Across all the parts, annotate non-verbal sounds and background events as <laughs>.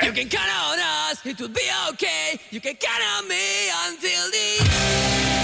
You can count on us, it will be okay. You can count on me until the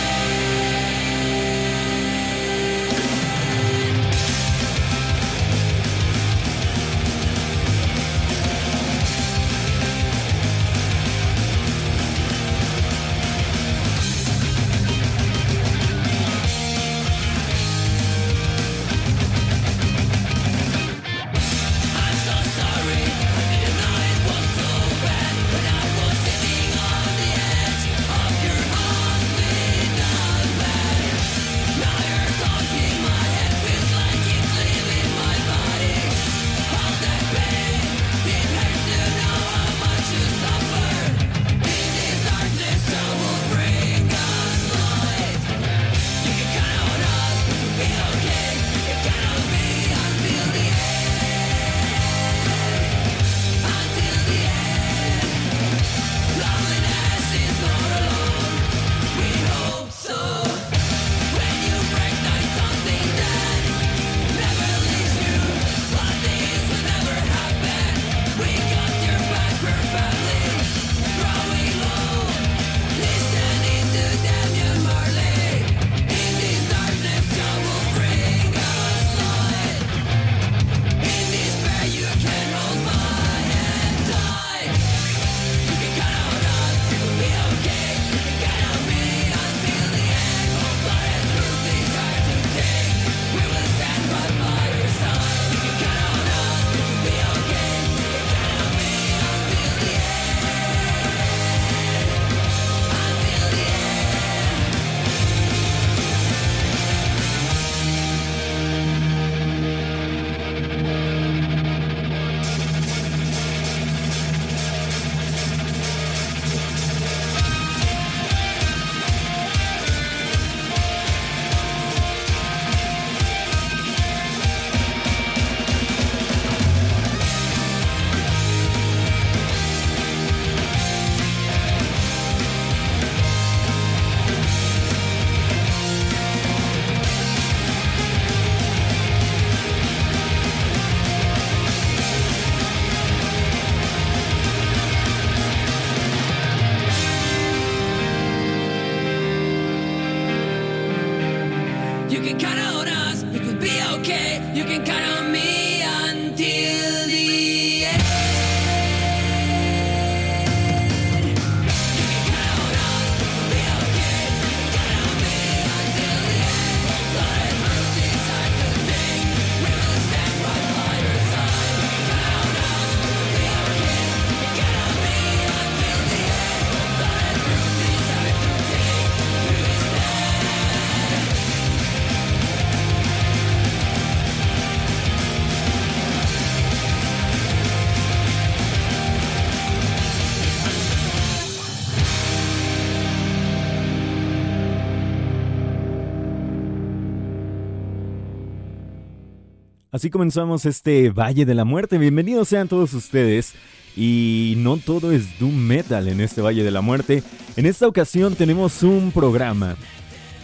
Así comenzamos este Valle de la Muerte. Bienvenidos sean todos ustedes. Y no todo es Doom Metal en este Valle de la Muerte. En esta ocasión tenemos un programa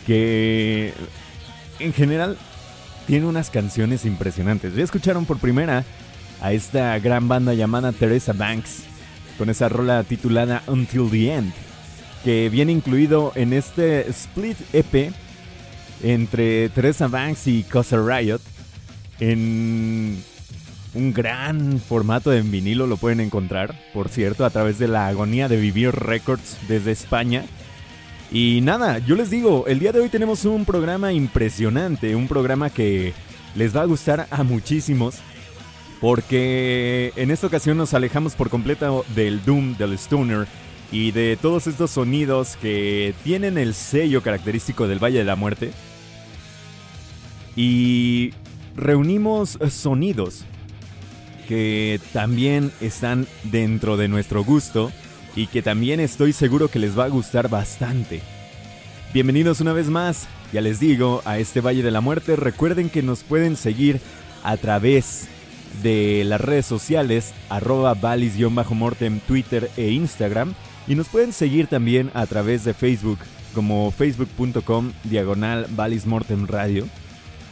que en general tiene unas canciones impresionantes. Ya escucharon por primera a esta gran banda llamada Teresa Banks con esa rola titulada Until the End, que viene incluido en este split EP entre Teresa Banks y Cosa Riot en un gran formato en vinilo lo pueden encontrar, por cierto, a través de la agonía de vivir records desde España. Y nada, yo les digo, el día de hoy tenemos un programa impresionante, un programa que les va a gustar a muchísimos, porque en esta ocasión nos alejamos por completo del Doom, del Stoner y de todos estos sonidos que tienen el sello característico del Valle de la Muerte. Y reunimos sonidos que también están dentro de nuestro gusto y que también estoy seguro que les va a gustar bastante. Bienvenidos una vez más, ya les digo, a este Valle de la Muerte. Recuerden que nos pueden seguir a través de las redes sociales, arroba valis-mortem, Twitter e Instagram. Y nos pueden seguir también a través de Facebook, como facebook.com diagonal Valis Mortem Radio.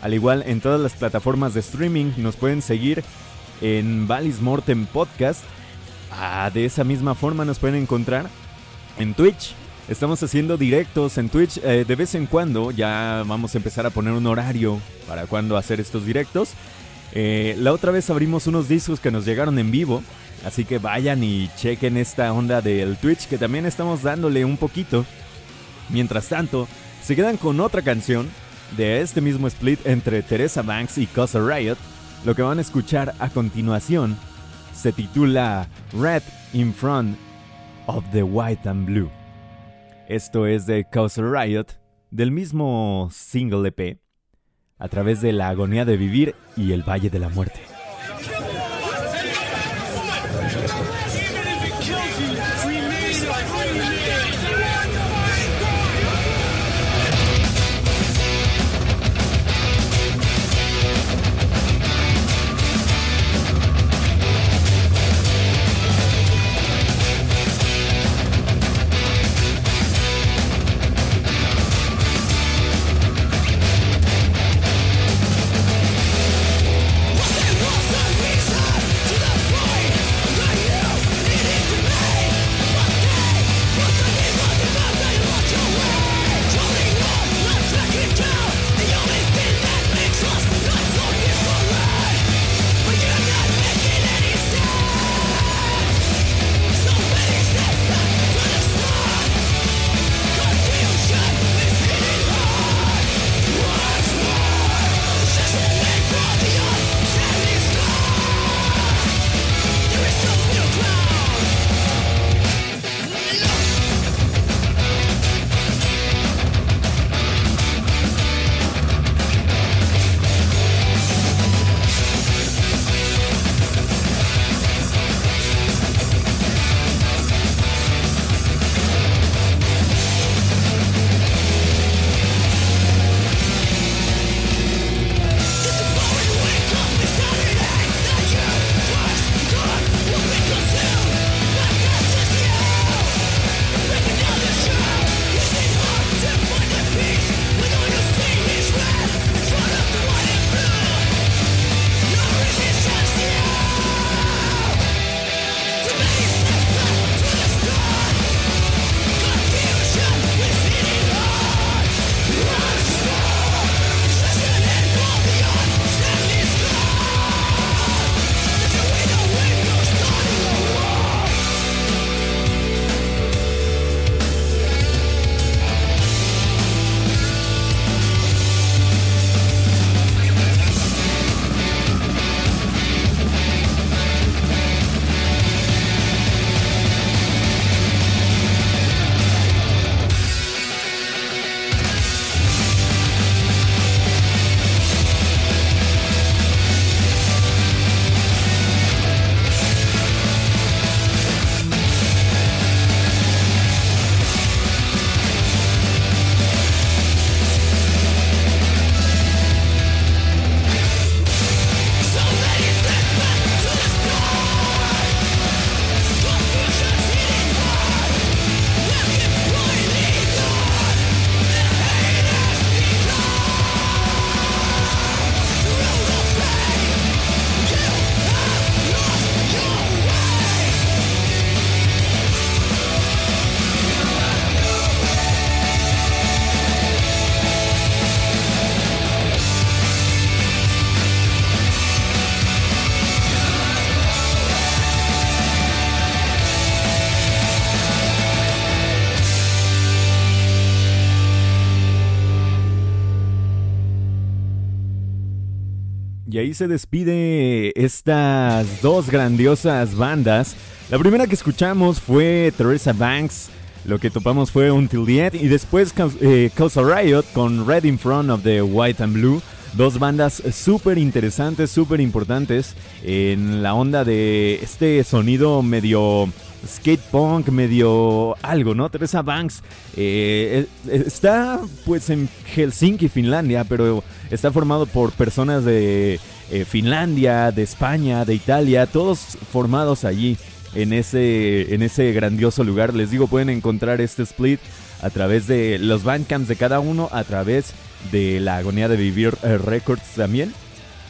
Al igual en todas las plataformas de streaming nos pueden seguir en Valis Mortem Podcast. Ah, de esa misma forma nos pueden encontrar en Twitch. Estamos haciendo directos en Twitch eh, de vez en cuando. Ya vamos a empezar a poner un horario para cuando hacer estos directos. Eh, la otra vez abrimos unos discos que nos llegaron en vivo. Así que vayan y chequen esta onda del Twitch que también estamos dándole un poquito. Mientras tanto, se quedan con otra canción de este mismo split entre Teresa Banks y Cosa Riot. Lo que van a escuchar a continuación se titula Red in Front of the White and Blue. Esto es de Cosa Riot, del mismo single EP, a través de la agonía de vivir y el Valle de la Muerte. Ahí se despide estas dos grandiosas bandas. La primera que escuchamos fue Teresa Banks. Lo que topamos fue Until the End. Y después eh, Cause Riot con Red in Front of the White and Blue. Dos bandas súper interesantes, súper importantes en la onda de este sonido medio skate punk, medio algo, ¿no? Teresa Banks eh, eh, está pues en Helsinki, Finlandia, pero está formado por personas de eh, Finlandia, de España, de Italia, todos formados allí en ese, en ese grandioso lugar. Les digo, pueden encontrar este split a través de los bandcamps de cada uno, a través de la agonía de vivir records también.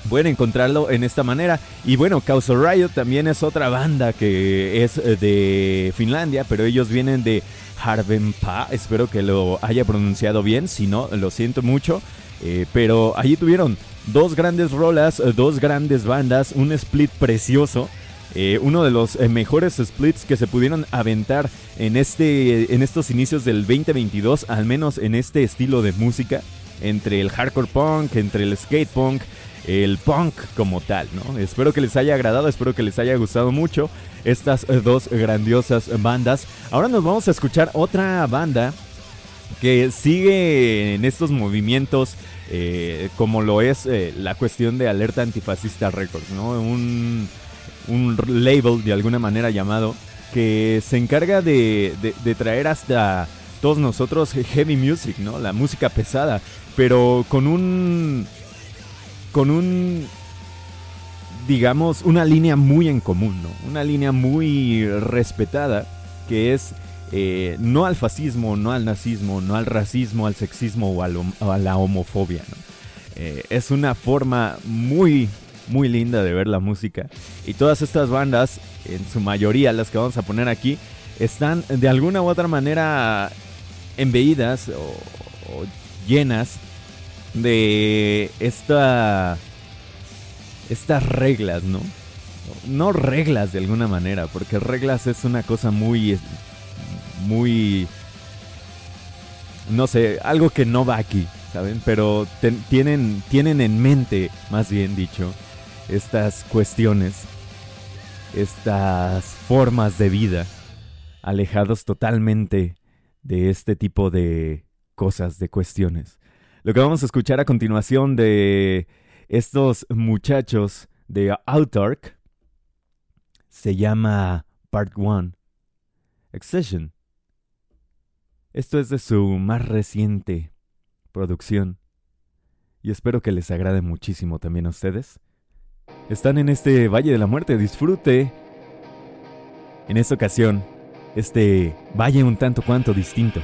Pueden encontrarlo en esta manera. Y bueno, Causa Riot también es otra banda que es eh, de Finlandia, pero ellos vienen de Harvenpa. Espero que lo haya pronunciado bien, si no, lo siento mucho. Eh, pero allí tuvieron dos grandes rolas, eh, dos grandes bandas, un split precioso. uno de los mejores splits que se pudieron aventar en, este, en estos inicios del 2022, al menos en este estilo de música, entre el hardcore punk, entre el skate punk, el punk como tal, ¿no? Espero que les haya agradado, espero que les haya gustado mucho estas eh, dos grandiosas bandas. Ahora nos vamos a escuchar otra banda que sigue en estos movimientos eh, como lo es eh, la cuestión de Alerta Antifascista Records, ¿no? Un, un label de alguna manera llamado que se encarga de, de traer hasta todos nosotros heavy music, ¿no? La música pesada, pero con un con un, digamos, una línea muy en común, ¿no? Una línea muy respetada, que es eh, no al fascismo, no al nazismo, no al racismo, al sexismo o, a la homofobia. Eh, es una forma muy, muy linda de ver la música. Y todas estas bandas, en su mayoría las que vamos a poner aquí, están de alguna u otra manera embeídas o llenas de esta estas reglas, ¿no? No reglas de alguna manera, porque reglas es una cosa muy muy no sé, algo que no va aquí, ¿saben? Pero tienen tienen en mente, más bien dicho, estas cuestiones, estas formas de vida alejados totalmente de este tipo de cosas, de cuestiones. Lo que vamos a escuchar a continuación de estos muchachos de Autark se llama Part 1 Accession. Esto es de su más reciente producción y espero que les agrade muchísimo también a ustedes. Están en este Valle de la Muerte, disfrute en esta ocasión este valle un tanto cuanto distinto.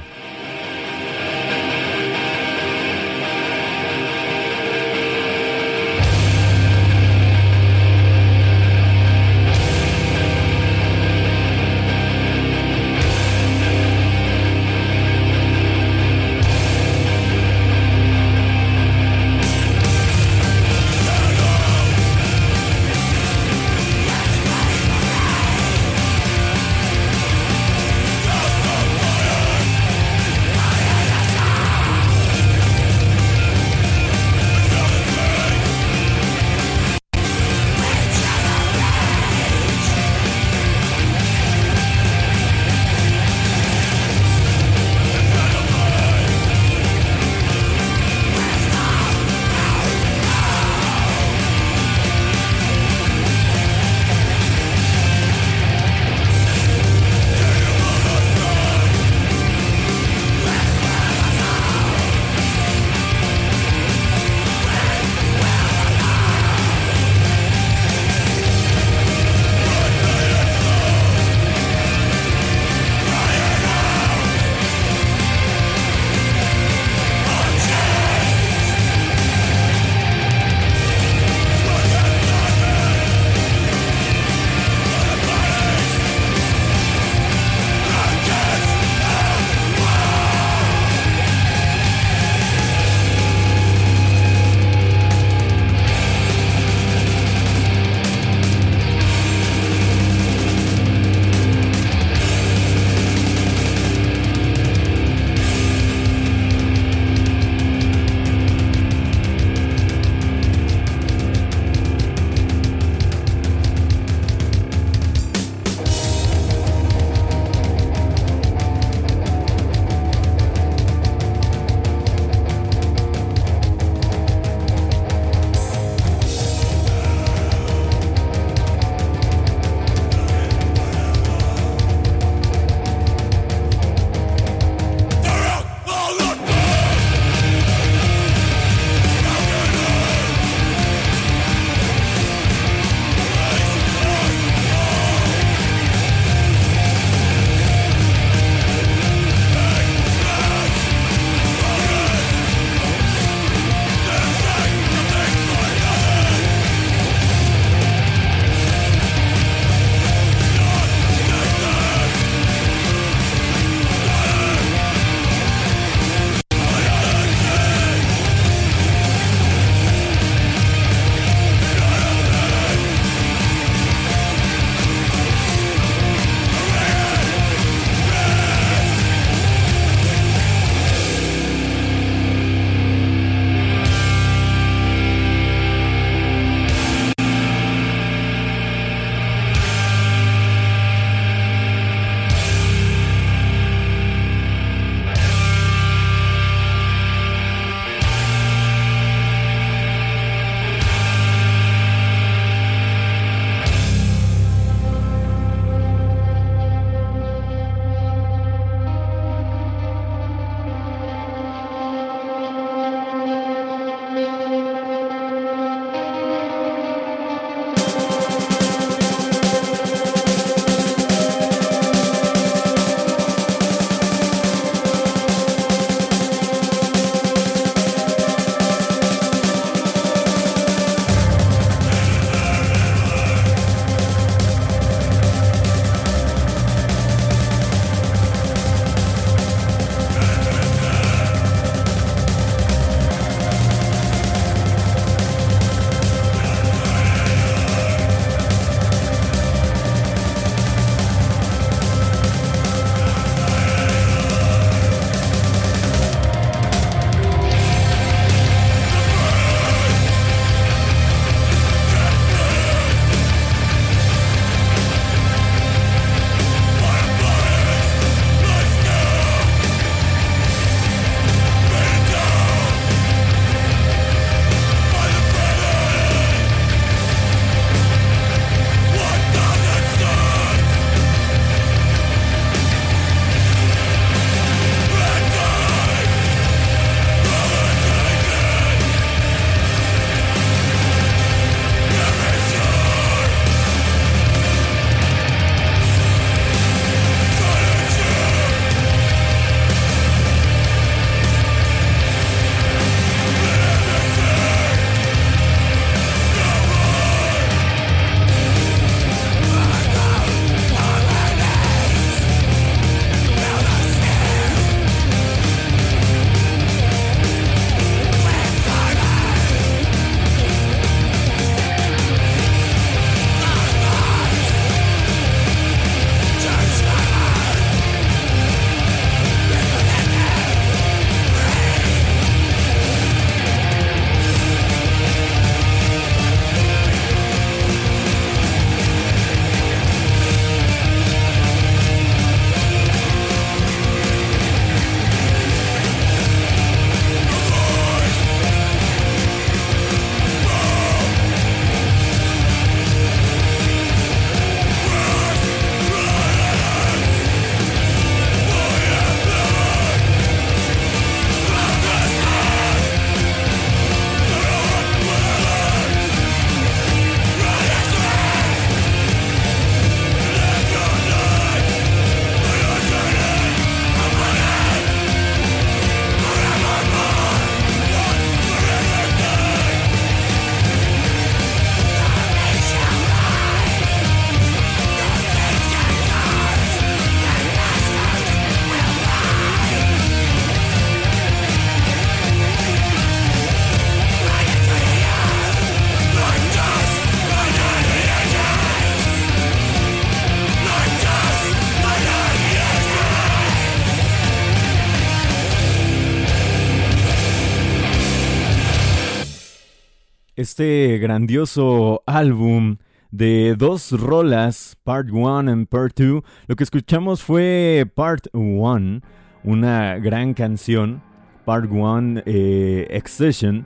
Este grandioso álbum de dos rolas, Part 1 y Part 2. Lo que escuchamos fue Part 1, una gran canción, Part 1 eh, Accession,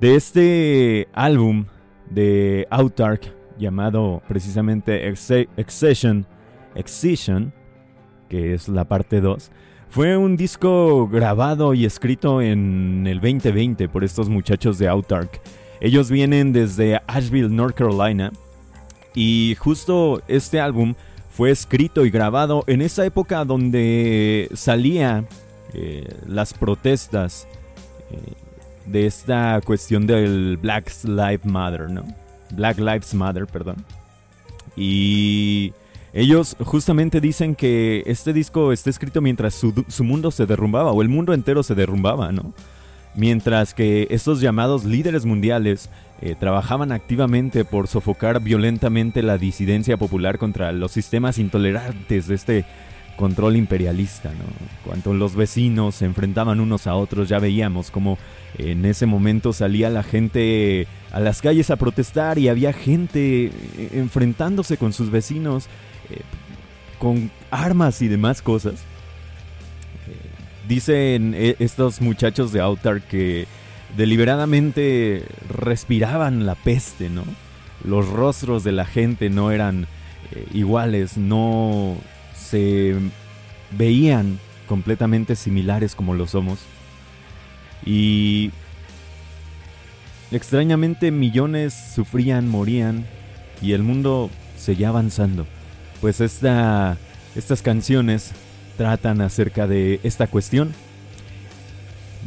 de este álbum de Autark llamado precisamente Accession, Excision, que es la parte 2. Fue un disco grabado y escrito en el 2020 por estos muchachos de Autark. Ellos vienen desde Asheville, North Carolina. Y justo este álbum fue escrito y grabado en esa época donde salía eh, las protestas eh, de esta cuestión del Black Lives Matter, ¿no? Black Lives Matter, perdón. Y ellos justamente dicen que este disco está escrito mientras su, su, mundo se derrumbaba, o el mundo entero se derrumbaba, ¿no? Mientras que estos llamados líderes mundiales eh, trabajaban activamente por sofocar violentamente la disidencia popular contra los sistemas intolerantes de este control imperialista, ¿no? Cuando los vecinos se enfrentaban unos a otros, ya veíamos como en ese momento salía la gente a las calles a protestar y había gente eh, enfrentándose con sus vecinos eh, con armas y demás cosas. Eh, dicen estos muchachos de Outer que deliberadamente respiraban la peste, ¿no? Los rostros de la gente no eran iguales, no se veían completamente similares como lo somos. Y extrañamente millones sufrían, morían y el mundo seguía avanzando. Pues esta, estas canciones tratan acerca de esta cuestión.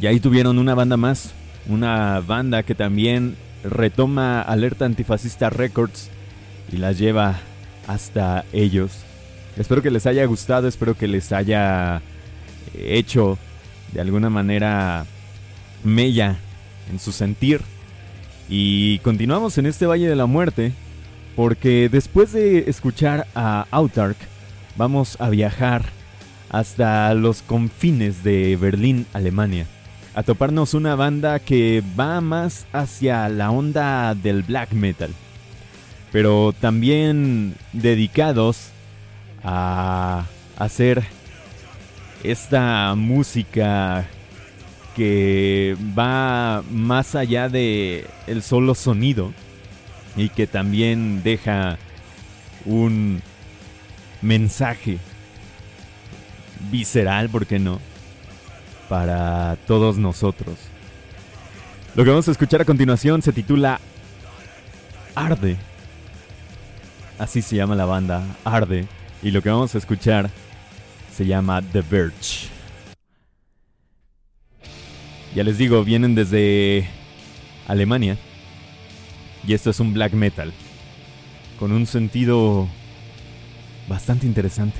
Y ahí tuvieron una banda más, una banda que también retoma Alerta Antifascista Records y la lleva hasta ellos. Espero que les haya gustado, espero que les haya hecho de alguna manera mella en su sentir. Y continuamos en este Valle de la Muerte porque después de escuchar a Autark vamos a viajar hasta los confines de Berlín, Alemania, a toparnos una banda que va más hacia la onda del black metal, pero también dedicados a hacer esta música que va más allá de el solo sonido y que también deja un mensaje visceral, ¿por qué no? Para todos nosotros. Lo que vamos a escuchar a continuación se titula Arde. Así se llama la banda, Arde. Y lo que vamos a escuchar se llama The Verge. Ya les digo, vienen desde Alemania. Y esto es un black metal. Con un sentido bastante interesante.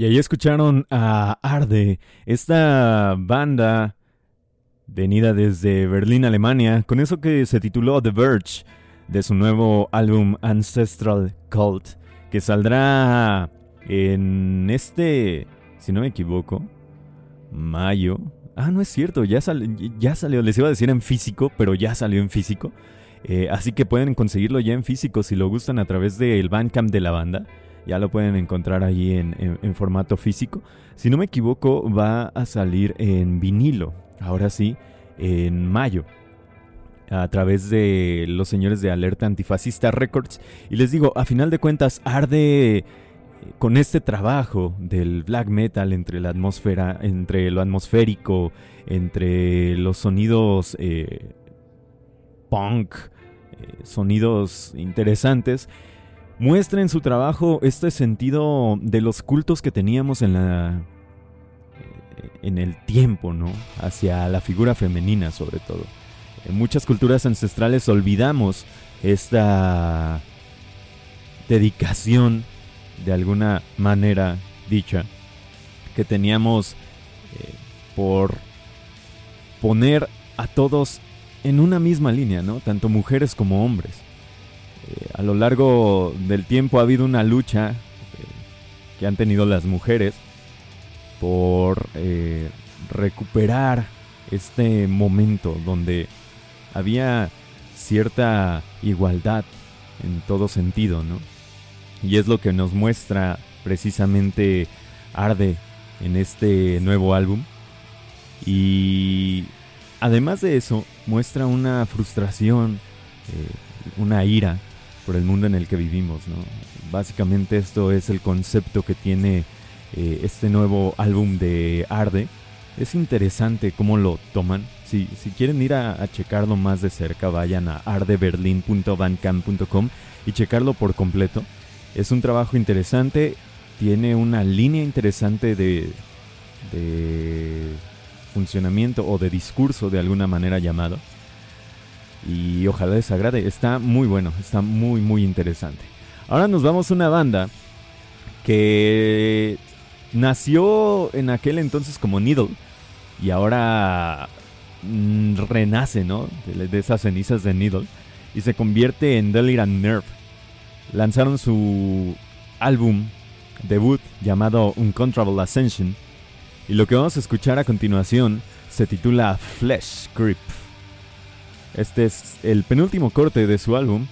Y ahí escucharon a Arde, esta banda venida desde Berlín, Alemania, con eso que se tituló The Verge, de su nuevo álbum Ancestral Cult, que saldrá en este, si no me equivoco, mayo. Ah, no es cierto, ya, ya salió, les iba a decir en físico, pero ya salió en físico. Eh, así que pueden conseguirlo ya en físico si lo gustan a través del Bandcamp de la banda ya lo pueden encontrar ahí en, formato físico. Si no me equivoco, va a salir en vinilo, ahora sí, en mayo a través de los señores de Alerta Antifascista Records. Y les digo, a final de cuentas, arde eh, con este trabajo del black metal entre la atmósfera, entre lo atmosférico, entre los sonidos eh, punk, eh, sonidos interesantes muestra en su trabajo este sentido de los cultos que teníamos en la eh, en el tiempo, ¿no? Hacia la figura femenina sobre todo. En muchas culturas ancestrales olvidamos esta dedicación de alguna manera dicha que teníamos eh, por poner a todos en una misma línea, ¿no? Tanto mujeres como hombres. Eh, a lo largo del tiempo ha habido una lucha eh, que han tenido las mujeres por eh, recuperar este momento donde había cierta igualdad en todo sentido, ¿no? Y es lo que nos muestra precisamente Arde en este nuevo álbum. Y además de eso, muestra una frustración, una ira por el mundo en el que vivimos. ¿no? Básicamente esto es el concepto que tiene eh, este nuevo álbum de Arde. Es interesante cómo lo toman. Si, si quieren ir a, checarlo más de cerca, vayan a ardeberlin.bandcamp.com y checarlo por completo. Es un trabajo interesante, tiene una línea interesante de, de funcionamiento o de discurso de alguna manera llamado y ojalá les agrade. Está muy bueno, está muy, muy interesante. Ahora nos vamos a una banda que nació en aquel entonces como Needle y ahora mm, renace, ¿no? De, esas cenizas de Needle y se convierte en Delirant Nerve. Lanzaron su álbum debut llamado Uncontrollable Ascension y lo que vamos a escuchar a continuación se titula Flesh Grip. Este es el penúltimo corte de su álbum.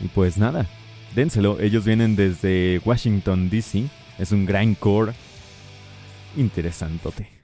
Y pues nada, dénselo. Ellos vienen desde Washington, D.C. Es un gran core interesantote.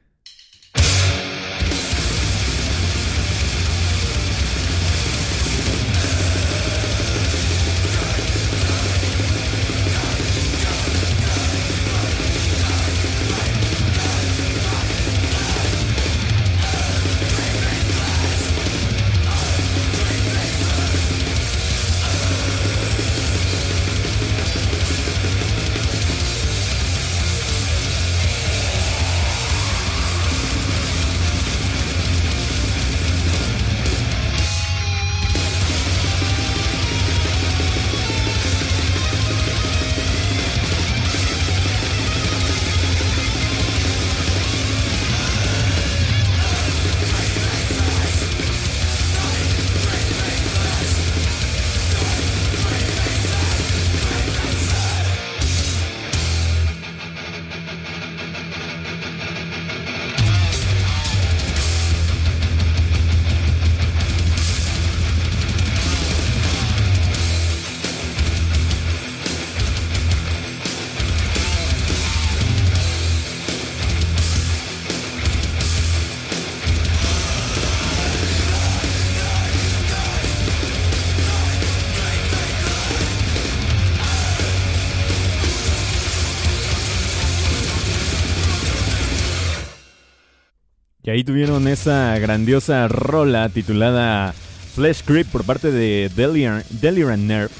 Esa grandiosa rola titulada Flesh Creep por parte de Delirant Nerve.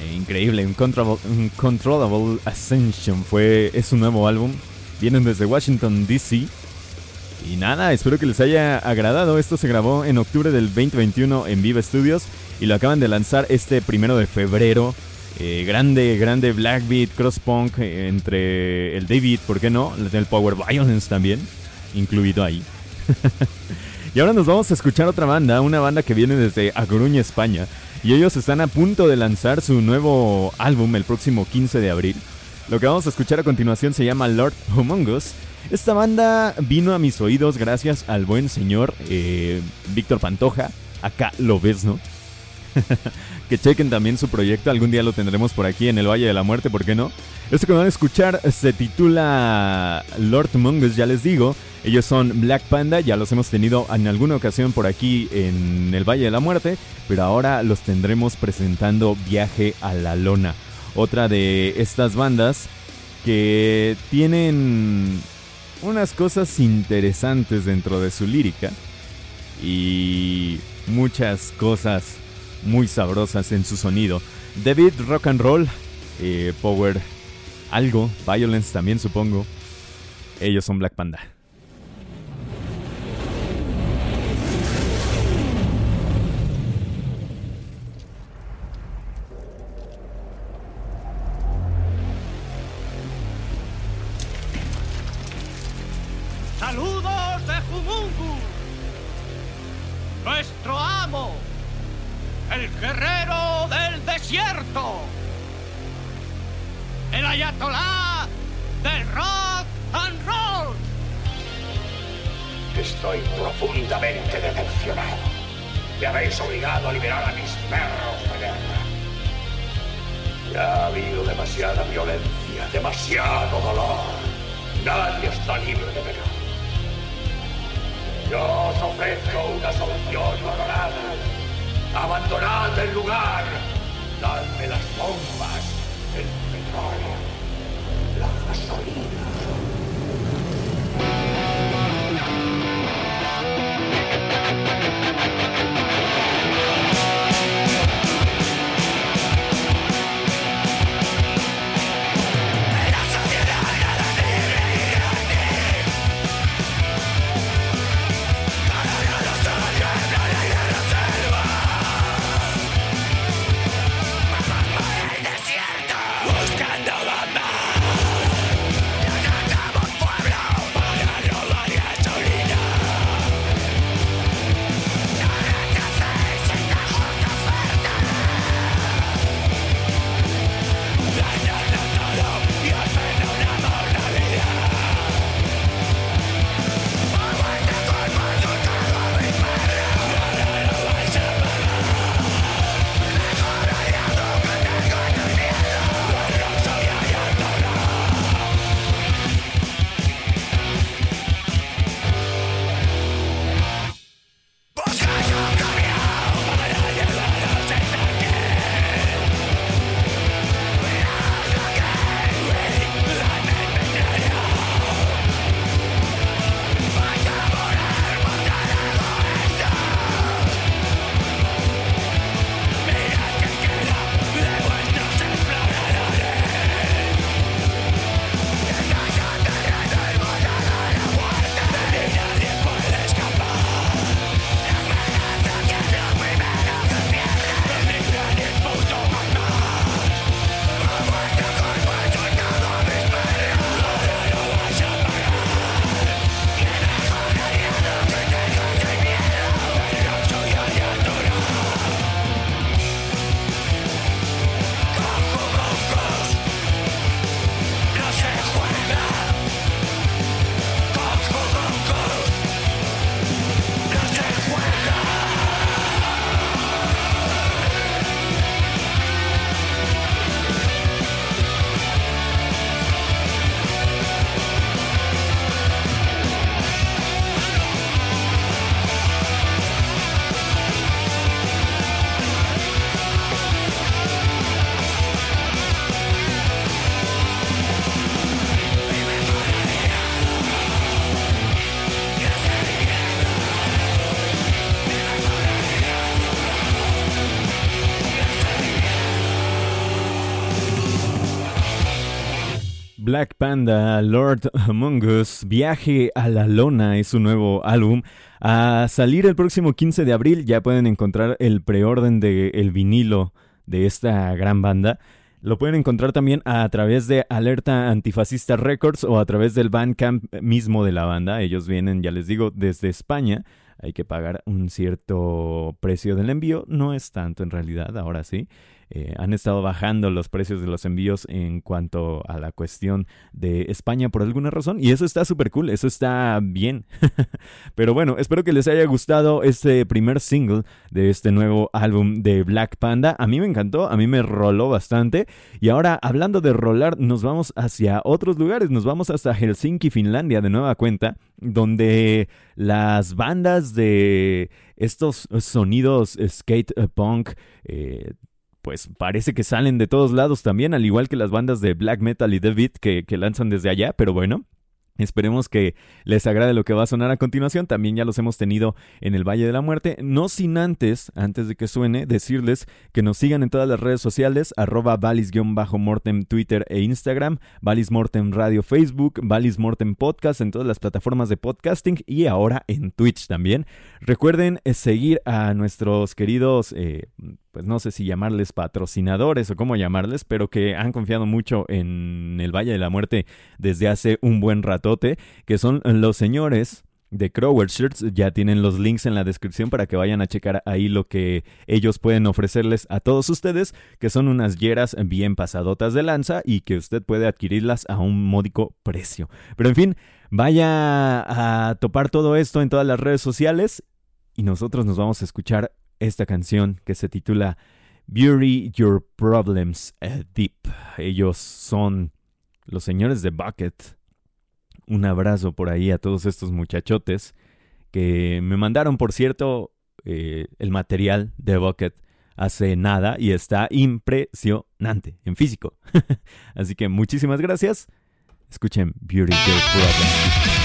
Eh, increíble, un Controllable Ascension fue, es un nuevo álbum. Vienen desde Washington, D.C. Y nada, espero que les haya agradado. Esto se grabó en octubre del 2021 en Viva Studios y lo acaban de lanzar este primero de febrero Eh, grande, grande black beat, cross punk eh, entre el David, ¿por qué no? El Power Violence también, incluido ahí. <laughs> y ahora nos vamos a escuchar otra banda, una banda que viene desde A Coruña, España. Y ellos están a punto de lanzar su nuevo álbum el próximo 15 de abril. Lo que vamos a escuchar a continuación se llama Lord Humongous. Esta banda vino a mis oídos gracias al buen señor eh, Víctor Pantoja. Acá lo ves, ¿no? <laughs> que chequen también su proyecto. Algún día lo tendremos por aquí en el Valle de la Muerte, ¿por qué no? Esto que van a escuchar se titula Lord Mongus, ya les digo. Ellos son Black Panda, ya los hemos tenido en alguna ocasión por aquí en el Valle de la Muerte, pero ahora los tendremos presentando Viaje a la Lona. Otra de estas bandas que tienen unas cosas interesantes dentro de su lírica y muchas cosas muy sabrosas en su sonido. David Rock and Roll, eh, Power algo, Violence también supongo. Ellos son Black Panda. Black Panda, Lord Among Us, Viaje a la Lona es su nuevo álbum. A salir el próximo 15 de abril ya pueden encontrar el preorden del el vinilo de esta gran banda. Lo pueden encontrar también a través de Alerta Antifascista Records o a través del Bandcamp mismo de la banda. Ellos vienen, ya les digo, desde España. Hay que pagar un cierto precio del envío. No es tanto en realidad, ahora sí. Eh, han estado bajando los precios de los envíos en cuanto a la cuestión de España por alguna razón. Y eso está súper cool, eso está bien. <laughs> Pero bueno, espero que les haya gustado este primer single de este nuevo álbum de Black Panda. A mí me encantó, a mí me roló bastante. Y ahora, hablando de rolar, nos vamos hacia otros lugares. Nos vamos hasta Helsinki, Finlandia, de nueva cuenta, donde las bandas de estos sonidos skate punk eh, pues parece que salen de todos lados también, al igual que las bandas de black metal y de beat que, que lanzan desde allá, pero bueno, Esperemos que les agrade lo que va a sonar a continuación. También ya los hemos tenido en el Valle de la Muerte. No sin antes, antes de que suene, decirles que nos sigan en todas las redes sociales, arroba valis-mortem Twitter e Instagram, Valis Mortem Radio Facebook, Valis Mortem Podcast en todas las plataformas de podcasting y ahora en Twitch también. Recuerden eh, seguir a nuestros queridos eh, pues no sé si llamarles patrocinadores o cómo llamarles, pero que han confiado mucho en el Valle de la Muerte desde hace un buen ratote, que son los señores de Crower Shirts. Ya tienen los links en la descripción para que vayan a checar ahí lo que ellos pueden ofrecerles a todos ustedes, que son unas yeras bien pasadotas de lanza y que usted puede adquirirlas a un módico precio. Pero en fin, vaya a topar todo esto en todas las redes sociales y nosotros nos vamos a escuchar esta canción que se titula Bury Your Problems Deep. Ellos son los señores de Bucket. Un abrazo por ahí a todos estos muchachotes que me mandaron, por cierto, eh, el material de Bucket hace nada y está impresionante en físico. <laughs> Así que muchísimas gracias. Escuchen Bury Your Problems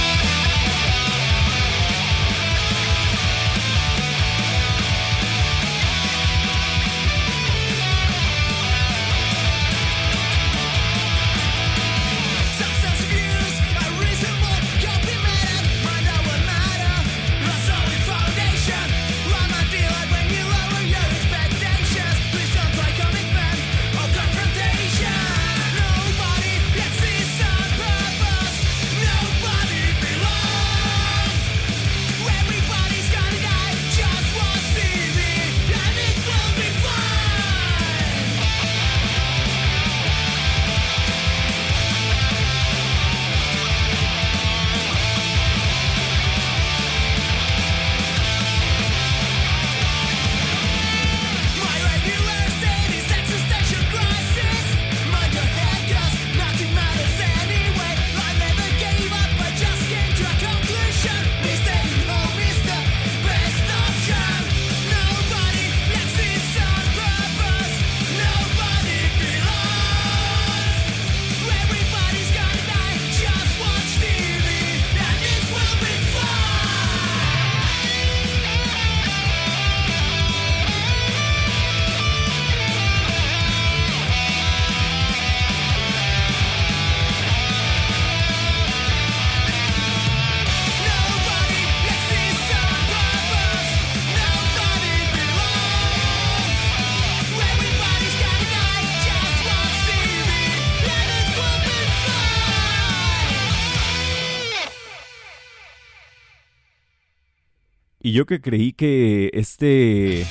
yo que creí que este...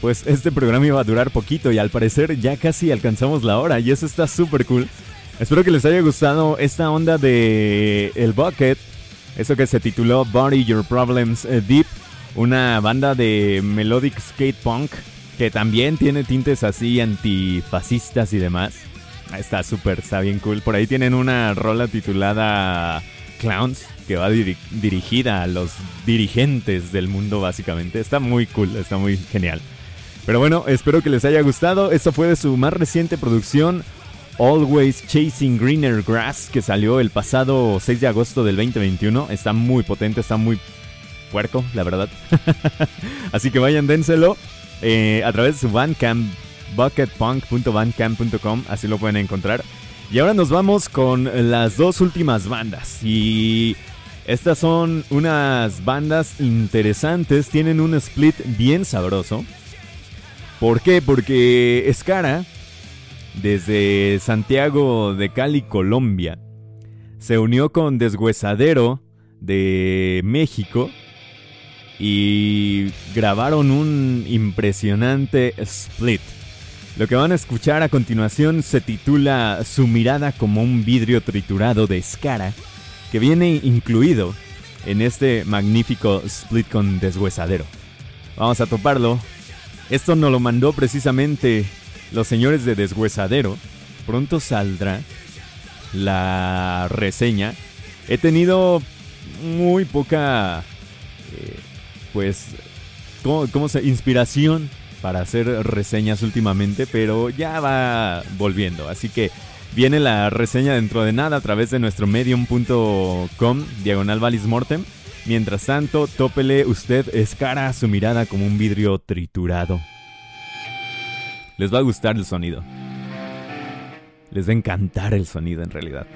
Pues este programa iba a durar poquito y al parecer ya casi alcanzamos la hora y eso está súper cool. Espero que les haya gustado esta onda de El Bucket, eso que se tituló Body Your Problems eh, Deep, una banda de melodic skate punk que también tiene tintes así antifascistas y demás. Está súper, está bien cool. Por ahí tienen una rola titulada Clowns que va dirigida a los dirigentes del mundo básicamente. Está muy cool, está muy genial. Pero bueno, espero que les haya gustado. Esta fue de su más reciente producción, Always Chasing Greener Grass, que salió el pasado 6 de agosto del 2021. Está muy potente, está muy puerco, la verdad. <laughs> Así que vayan, dénselo eh, a través de su Bandcamp, bucketpunk.bandcamp.com, así lo pueden encontrar. Y ahora nos vamos con las dos últimas bandas. Y estas son unas bandas interesantes, tienen un split bien sabroso. ¿Por qué? Porque Skara desde Santiago de Cali, Colombia. Se unió con Deshuesadero de México y grabaron un impresionante split. Lo que van a escuchar a continuación se titula Su mirada como un vidrio triturado de Scara, que viene incluido en este magnífico split con deshuesadero. Vamos a toparlo. Esto nos lo mandó precisamente los señores de deshuesadero. Pronto saldrá la reseña. He tenido muy poca, eh, pues, ¿cómo, se? Inspiración para hacer reseñas últimamente, pero ya va volviendo. Así que viene la reseña dentro de nada a través de nuestro medium.com, diagonal valis mortem. Mientras tanto, tópele usted escara su mirada como un vidrio triturado. Les va a gustar el sonido. Les va a encantar el sonido en realidad.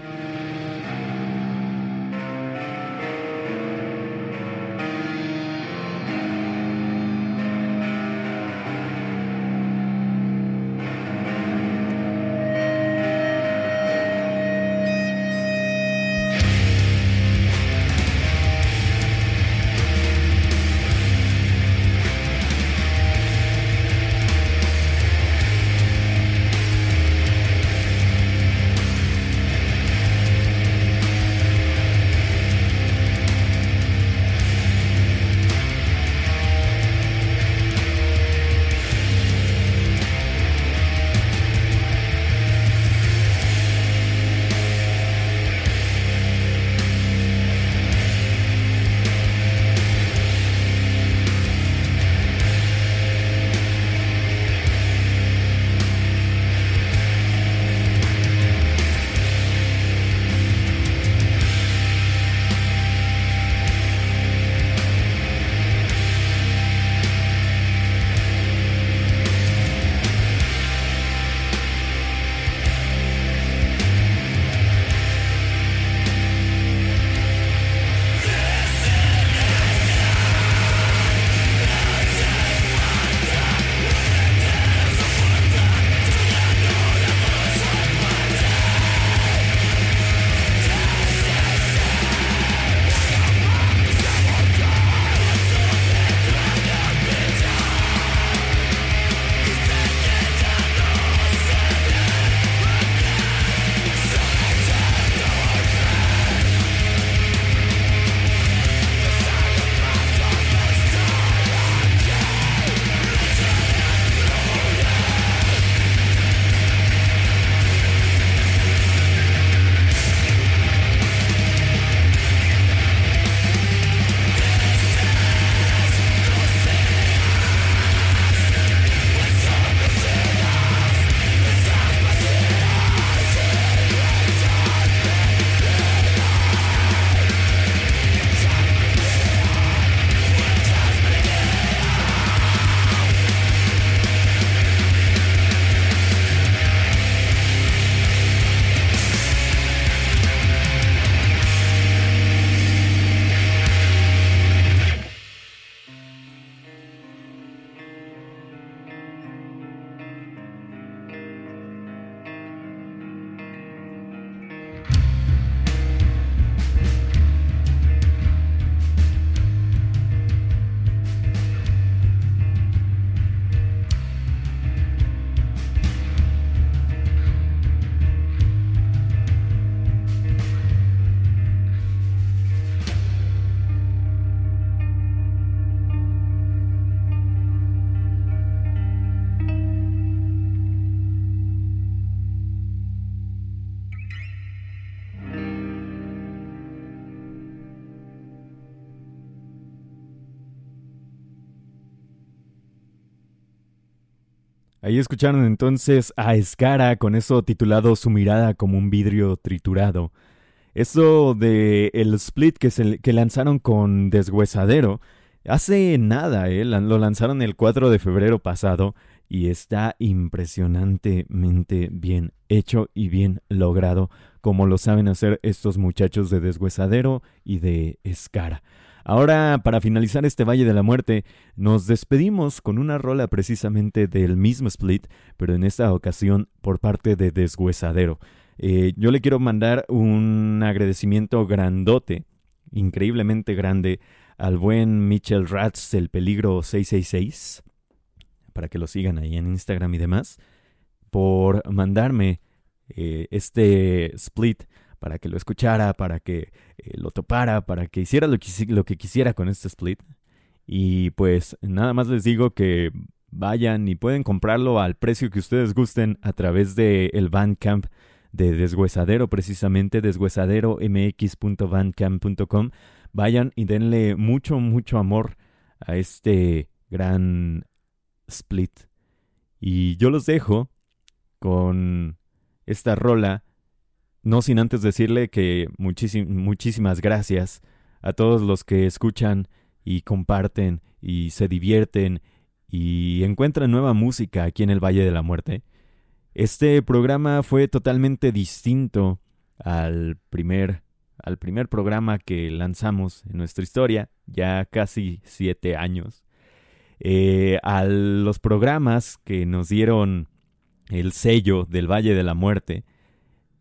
Ahí escucharon entonces a Escara con eso titulado Su mirada como un vidrio triturado. Eso de el split que, se, que lanzaron con Deshuesadero, hace nada, ¿eh? lo lanzaron el 4 de febrero pasado y está impresionantemente bien hecho y bien logrado, como lo saben hacer estos muchachos de Deshuesadero y de Escara. Ahora, para finalizar este Valle de la Muerte, nos despedimos con una rola precisamente del mismo split, pero en esta ocasión por parte de Deshuesadero. Eh, yo le quiero mandar un agradecimiento grandote, increíblemente grande, al buen Mitchell Ratz del Peligro 666, para que lo sigan ahí en Instagram y demás, por mandarme eh, este split para que lo escuchara, para que eh, lo topara, para que hiciera lo que, quisiera con este split. Y pues nada más les digo que vayan y pueden comprarlo al precio que ustedes gusten a través de el Bandcamp de Deshuesadero, precisamente deshuesaderomx.bandcamp.com. Vayan y denle mucho, mucho amor a este gran split. Y yo los dejo con esta rola no sin antes decirle que muchísimas gracias a todos los que escuchan y comparten y se divierten y encuentran nueva música aquí en el Valle de la Muerte. Este programa fue totalmente distinto al primer, al primer programa que lanzamos en nuestra historia, ya casi siete años. Eh, a los programas que nos dieron el sello del Valle de la Muerte,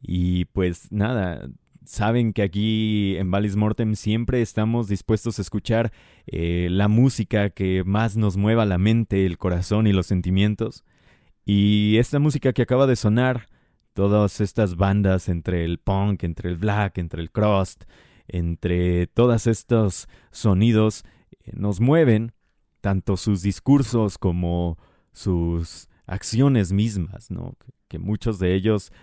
y pues nada, saben que aquí en Valis Mortem siempre estamos dispuestos a escuchar eh, la música que más nos mueva la mente, el corazón y los sentimientos. Y esta música que acaba de sonar, todas estas bandas entre el punk, entre el black, entre el crust, entre todos estos sonidos, eh, nos mueven tanto sus discursos como sus acciones mismas, ¿no? que muchos de ellos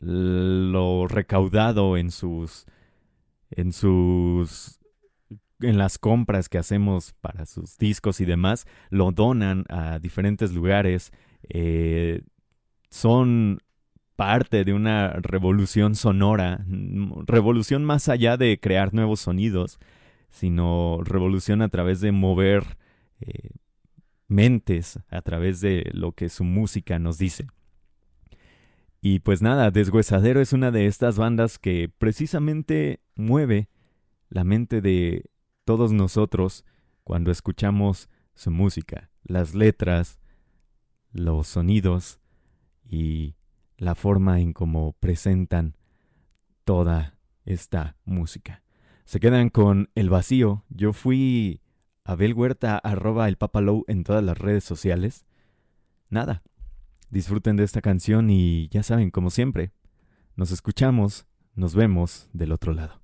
lo recaudado en sus en sus en las compras que hacemos para sus discos y demás lo donan a diferentes lugares eh, son parte de una revolución sonora revolución más allá de crear nuevos sonidos sino revolución a través de mover eh, mentes a través de lo que su música nos dice y pues nada, Deshuesadero es una de estas bandas que precisamente mueve la mente de todos nosotros cuando escuchamos su música, las letras, los sonidos y la forma en cómo presentan toda esta música. Se quedan con El Vacío. Yo fui a Huerta arroba el Papalow en todas las redes sociales. Nada, Disfruten de esta canción y ya saben, como siempre, nos escuchamos, nos vemos del otro lado.